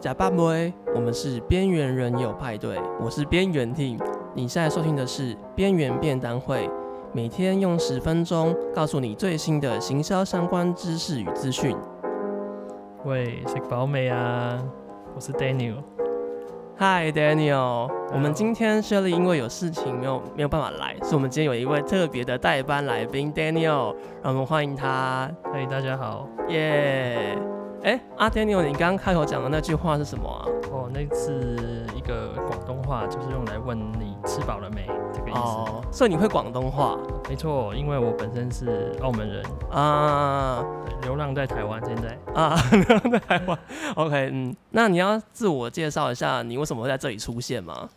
假扮妹，我们是边缘人有派对，我是边缘 Team。你现在收听的是边缘便当会，每天用十分钟告诉你最新的行销相关知识与资讯。喂，食饱没啊？我是 Daniel。Hi Daniel，我们今天 Shirley 因为有事情没有没有办法来，所以我们今天有一位特别的代班来宾 Daniel，让我们欢迎他。嘿，大家好，耶！哎，阿 Daniel，你刚刚开口讲的那句话是什么啊？哦，那是一个广东话，就是用来问你吃饱了没这个意思。哦，所以你会广东话？没错，因为我本身是澳门人啊，流浪在台湾，现在啊，流浪在台湾。OK，嗯，那你要自我介绍一下，你为什么会在这里出现吗？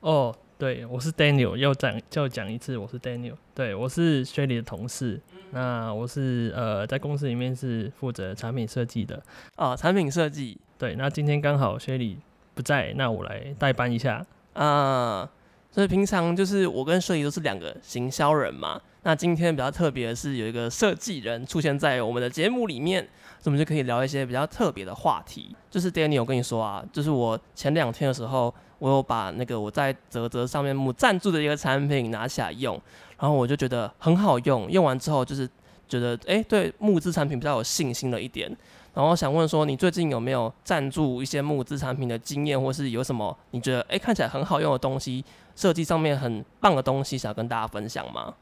哦。对，我是 Daniel，要讲就讲一次，我是 Daniel。对，我是 Shirley 的同事，那我是呃在公司里面是负责产品设计的哦，产品设计。对，那今天刚好 Shirley 不在，那我来代班一下啊。所以平常就是我跟 Shirley 都是两个行销人嘛，那今天比较特别的是有一个设计人出现在我们的节目里面，我们就可以聊一些比较特别的话题。就是 Daniel，我跟你说啊，就是我前两天的时候。我有把那个我在泽泽上面木赞助的一个产品拿起来用，然后我就觉得很好用，用完之后就是觉得哎、对木质产品比较有信心了一点。然后想问说，你最近有没有赞助一些木质产品的经验，或是有什么你觉得哎、看起来很好用的东西，设计上面很棒的东西，想跟大家分享吗？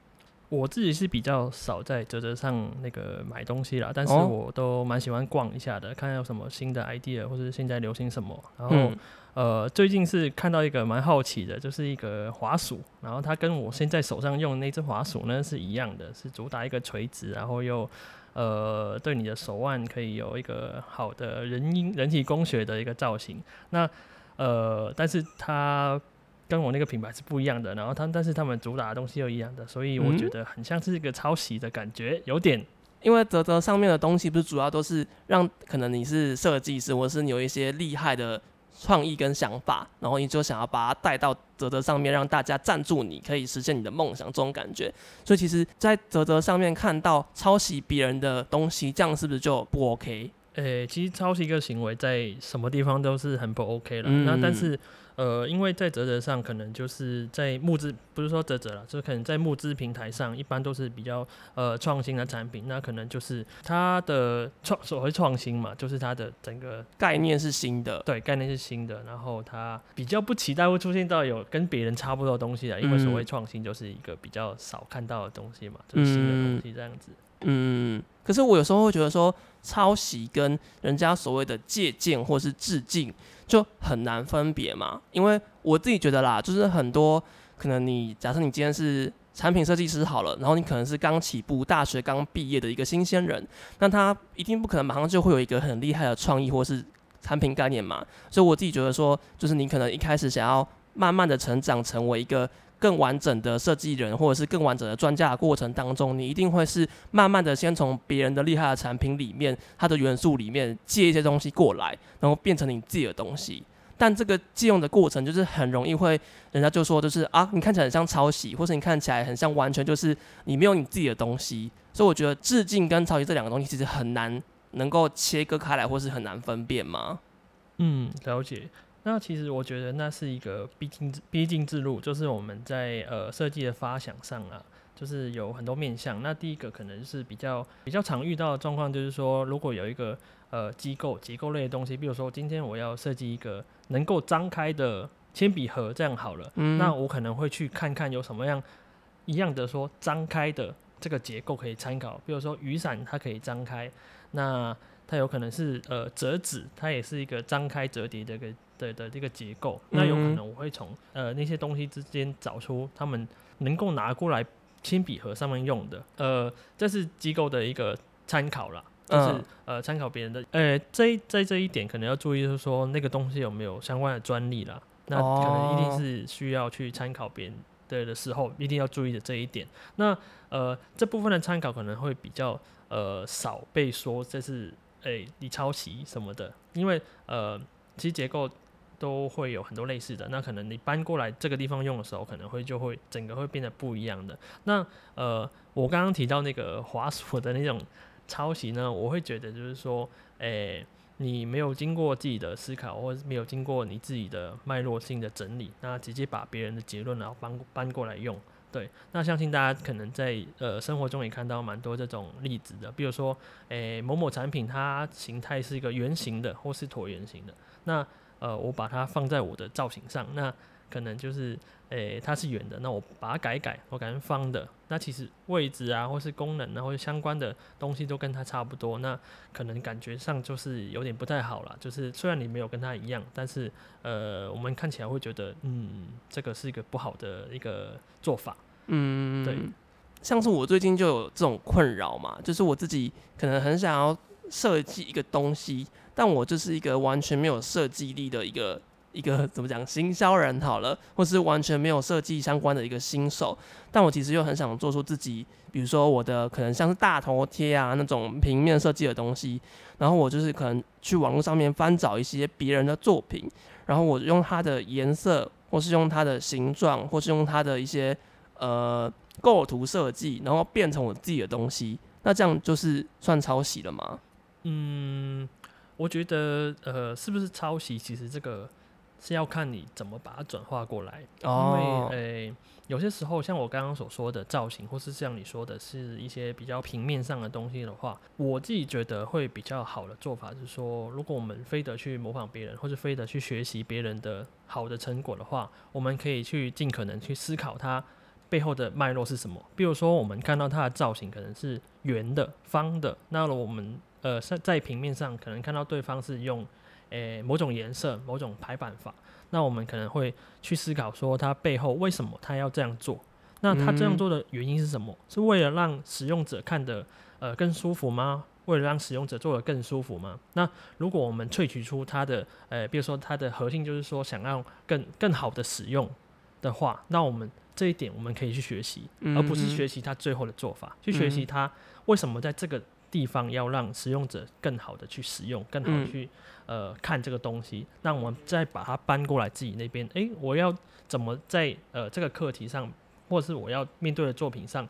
我自己是比较少在折折上那个买东西啦，但是我都蛮喜欢逛一下的，看有什么新的 idea 或者现在流行什么。然后、嗯、呃，最近是看到一个蛮好奇的，就是一个滑鼠，然后它跟我现在手上用的那只滑鼠呢是一样的，是主打一个垂直，然后又呃对你的手腕可以有一个好的人因人体工学的一个造型。那呃，但是它。跟我那个品牌是不一样的，然后他但是他们主打的东西又一样的，所以我觉得很像是一个抄袭的感觉，有点。因为泽泽上面的东西不是主要都是让可能你是设计师，或是你有一些厉害的创意跟想法，然后你就想要把它带到泽泽上面，让大家赞助你，可以实现你的梦想，这种感觉。所以其实，在泽泽上面看到抄袭别人的东西，这样是不是就不 OK？诶、欸，其实抄袭一个行为在什么地方都是很不 OK 了。嗯、那但是。呃，因为在泽泽上，可能就是在募资，不是说泽泽了，就是可能在募资平台上，一般都是比较呃创新的产品，那可能就是它的创所谓创新嘛，就是它的整个概念是新的，对，概念是新的，然后它比较不期待会出现到有跟别人差不多的东西的，因为所谓创新就是一个比较少看到的东西嘛，就是新的东西这样子。嗯，嗯可是我有时候会觉得说，抄袭跟人家所谓的借鉴或是致敬。就很难分别嘛，因为我自己觉得啦，就是很多可能你假设你今天是产品设计师好了，然后你可能是刚起步、大学刚毕业的一个新鲜人，那他一定不可能马上就会有一个很厉害的创意或是产品概念嘛，所以我自己觉得说，就是你可能一开始想要慢慢的成长，成为一个。更完整的设计人，或者是更完整的专家的过程当中，你一定会是慢慢的先从别人的厉害的产品里面，它的元素里面借一些东西过来，然后变成你自己的东西。但这个借用的过程，就是很容易会，人家就说就是啊，你看起来很像抄袭，或是你看起来很像完全就是你没有你自己的东西。所以我觉得致敬跟抄袭这两个东西其实很难能够切割开来，或是很难分辨吗？嗯，了解。那其实我觉得那是一个必经之必经之路，就是我们在呃设计的发想上啊，就是有很多面向。那第一个可能是比较比较常遇到的状况，就是说如果有一个呃机构结构类的东西，比如说今天我要设计一个能够张开的铅笔盒，这样好了，嗯，那我可能会去看看有什么样一样的说张开的这个结构可以参考，比如说雨伞它可以张开，那它有可能是呃折纸，它也是一个张开折叠的一个。的的这个结构，那有可能我会从呃那些东西之间找出他们能够拿过来铅笔盒上面用的，呃，这是机构的一个参考啦，就是呃参考别人的，呃，这在这一点可能要注意，就是说那个东西有没有相关的专利啦，那可能一定是需要去参考别人的的时候，一定要注意的这一点。那呃这部分的参考可能会比较呃少被说这是诶你抄袭什么的，因为呃其实结构。都会有很多类似的，那可能你搬过来这个地方用的时候，可能会就会整个会变得不一样的。那呃，我刚刚提到那个滑鼠的那种抄袭呢，我会觉得就是说，诶、你没有经过自己的思考，或者没有经过你自己的脉络性的整理，那直接把别人的结论然后搬搬过来用。对，那相信大家可能在呃生活中也看到蛮多这种例子的，比如说，诶、某某产品它形态是一个圆形的或是椭圆形的，那呃我把它放在我的造型上，那可能就是诶、欸、它是圆的，那我把它改一改，我改成方的，那其实位置啊或是功能啊或者相关的东西都跟它差不多，那可能感觉上就是有点不太好了，就是虽然你没有跟它一样，但是呃我们看起来会觉得嗯这个是一个不好的一个做法。嗯，对，像是我最近就有这种困扰嘛，就是我自己可能很想要设计一个东西，但我就是一个完全没有设计力的一个一个怎么讲行销人好了，或是完全没有设计相关的一个新手，但我其实又很想做出自己，比如说我的可能像是大头贴啊那种平面设计的东西，然后我就是可能去网络上面翻找一些别人的作品，然后我用它的颜色，或是用它的形状，或是用它的一些。呃，构图设计，然后变成我自己的东西，那这样就是算抄袭了吗？嗯，我觉得呃，是不是抄袭，其实这个是要看你怎么把它转化过来。哦、因为诶、欸，有些时候像我刚刚所说的造型，或是像你说的是一些比较平面上的东西的话，我自己觉得会比较好的做法是说，如果我们非得去模仿别人，或是非得去学习别人的好的成果的话，我们可以去尽可能去思考它。背后的脉络是什么？比如说，我们看到它的造型可能是圆的、方的，那我们呃在在平面上可能看到对方是用诶、欸、某种颜色、某种排版法，那我们可能会去思考说，它背后为什么它要这样做？那它这样做的原因是什么？是为了让使用者看得呃更舒服吗？为了让使用者做得更舒服吗？那如果我们萃取出它的呃，比如说它的核心就是说想要更更好的使用的话，那我们。这一点我们可以去学习，而不是学习它最后的做法，嗯、去学习它为什么在这个地方要让使用者更好的去使用，更好的去呃看这个东西。那我们再把它搬过来自己那边，诶，我要怎么在呃这个课题上，或者是我要面对的作品上，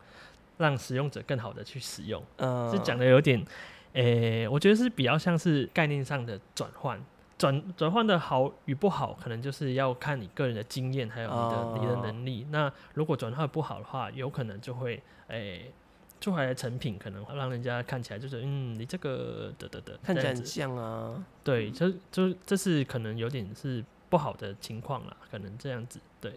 让使用者更好的去使用？嗯，是讲的有点，诶，我觉得是比较像是概念上的转换。转转换的好与不好，可能就是要看你个人的经验，还有你的、哦、你的能力。那如果转换不好的话，有可能就会诶，做出来的成品可能让人家看起来就是嗯，你这个的的的，看起来很像啊。对，就就这是可能有点是不好的情况啦，可能这样子。对。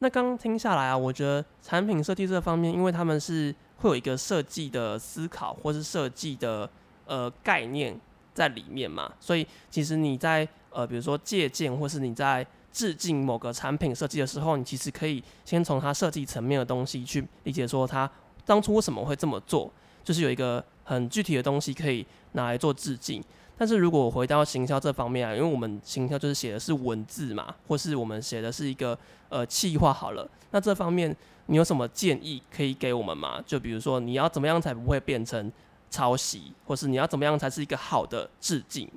那刚刚听下来啊，我觉得产品设计这方面，因为他们是会有一个设计的思考，或是设计的呃概念。在里面嘛，所以其实你在呃，比如说借鉴或是你在致敬某个产品设计的时候，你其实可以先从它设计层面的东西去理解，说它当初为什么会这么做，就是有一个很具体的东西可以拿来做致敬。但是如果回到行销这方面啊，因为我们行销就是写的是文字嘛，或是我们写的是一个呃企划好了，那这方面你有什么建议可以给我们吗？就比如说你要怎么样才不会变成抄袭，或是你要怎么样才是一个好的致敬？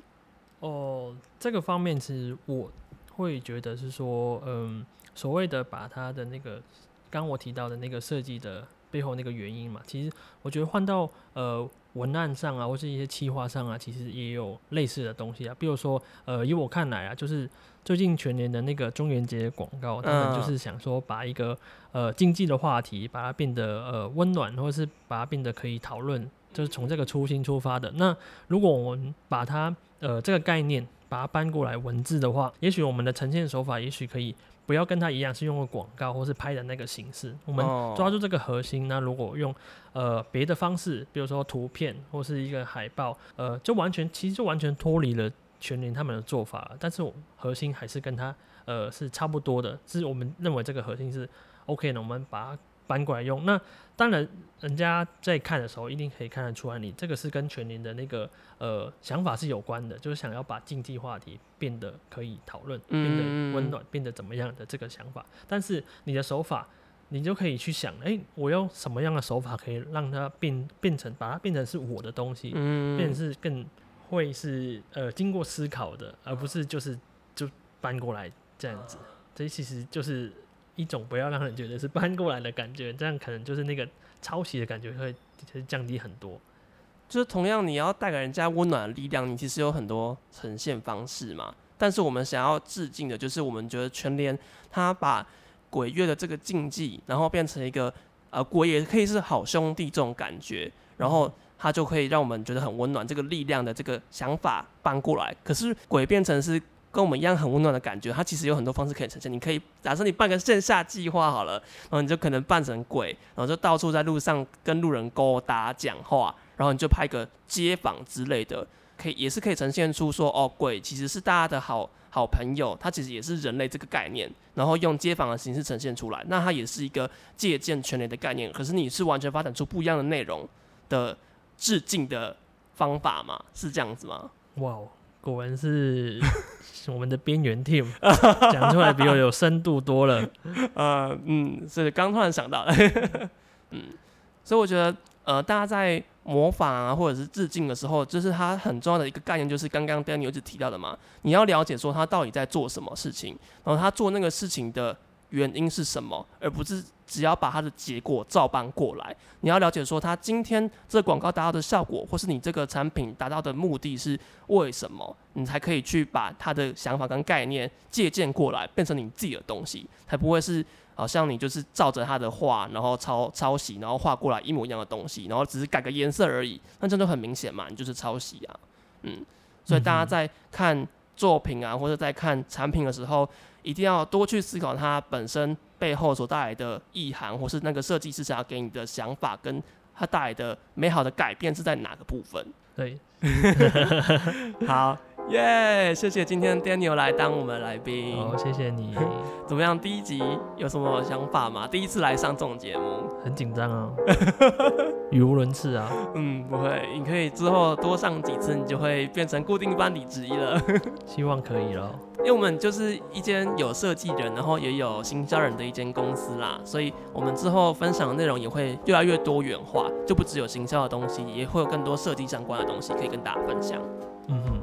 哦，这个方面其实我会觉得是说，嗯，所谓的把它的那个刚我提到的那个设计的背后那个原因嘛，其实我觉得换到呃文案上啊，或是一些企划上啊，其实也有类似的东西啊。比如说，呃，以我看来啊，就是最近全年的那个中元节广告，他们就是想说把一个呃经济的话题，把它变得呃温暖，或者是把它变得可以讨论。就是从这个初心出发的。那如果我们把它呃这个概念把它搬过来文字的话，也许我们的呈现手法也许可以不要跟他一样是用个广告或是拍的那个形式。我们抓住这个核心，那如果用呃别的方式，比如说图片或是一个海报，呃，就完全其实就完全脱离了全联他们的做法。但是我核心还是跟他呃是差不多的，是我们认为这个核心是 OK 的，我们把它。搬过来用，那当然，人家在看的时候一定可以看得出来，你这个是跟全年的那个呃想法是有关的，就是想要把竞技话题变得可以讨论，变得温暖，变得怎么样的这个想法。但是你的手法，你就可以去想，哎、欸，我用什么样的手法可以让它变变成，把它变成是我的东西，变成是更会是呃经过思考的，而不是就是就搬过来这样子。这其实就是。一种不要让人觉得是搬过来的感觉，这样可能就是那个抄袭的感觉会降低很多。就是同样你要带给人家温暖的力量，你其实有很多呈现方式嘛。但是我们想要致敬的，就是我们觉得全联他把鬼月的这个禁忌，然后变成一个呃鬼也可以是好兄弟这种感觉，然后他就可以让我们觉得很温暖，这个力量的这个想法搬过来。可是鬼变成是跟我们一样很温暖的感觉，它其实有很多方式可以呈现。你可以假设你办个线下计划好了，然后你就可能扮成鬼，然后就到处在路上跟路人勾搭讲话，然后你就拍个街访之类的。可以也是可以呈现出说哦，鬼其实是大家的好好朋友，它其实也是人类这个概念，然后用街访的形式呈现出来，那它也是一个借鉴全联的概念。可是你是完全发展出不一样的内容的致敬的方法吗？是这样子吗？哇，果然是 我们的边缘 team 讲出来比我有深度多了。呃嗯，是刚突然想到的，嗯，所以我觉得呃，大家在。模仿啊，或者是致敬的时候，就是它很重要的一个概念，就是刚刚 Daniel 一直提到的嘛。你要了解说他到底在做什么事情，然后他做那个事情的原因是什么，而不是只要把他的结果照搬过来。你要了解说他今天这广告达到的效果，或是你这个产品达到的目的是为什么，你才可以去把他的想法跟概念借鉴过来，变成你自己的东西，才不会是。好像你就是照着他的画，然后抄抄袭，然后画过来一模一样的东西，然后只是改个颜色而已，那这就很明显嘛，你就是抄袭啊，嗯，所以大家在看作品啊，或者在看产品的时候，一定要多去思考它本身背后所带来的意涵，或是那个设计师想要给你的想法，跟它带来的美好的改变是在哪个部分？对，好。耶！Yeah, 谢谢今天 Daniel 来当我们的来宾。好，谢谢你。怎么样？第一集有什么想法吗？第一次来上这种节目，很紧张啊，语无伦次啊。嗯，不会，你可以之后多上几次，你就会变成固定班底之一了。希望可以了。因为我们就是一间有设计人，然后也有行销人的一间公司啦，所以我们之后分享的内容也会越来越多元化，就不只有行销的东西，也会有更多设计相关的东西可以跟大家分享。嗯哼。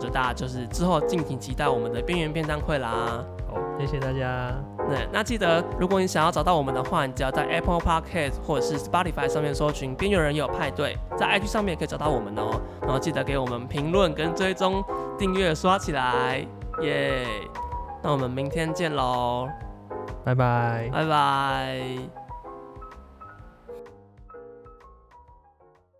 就大家就是之后敬请期待我们的边缘便当会啦。好，谢谢大家。对，那记得如果你想要找到我们的话，你只要在 Apple Podcast 或者是 Spotify 上面搜寻“边缘人有派对”，在 IG 上面也可以找到我们哦。然后记得给我们评论跟追踪订阅刷起来，耶！那我们明天见喽，拜拜，拜拜。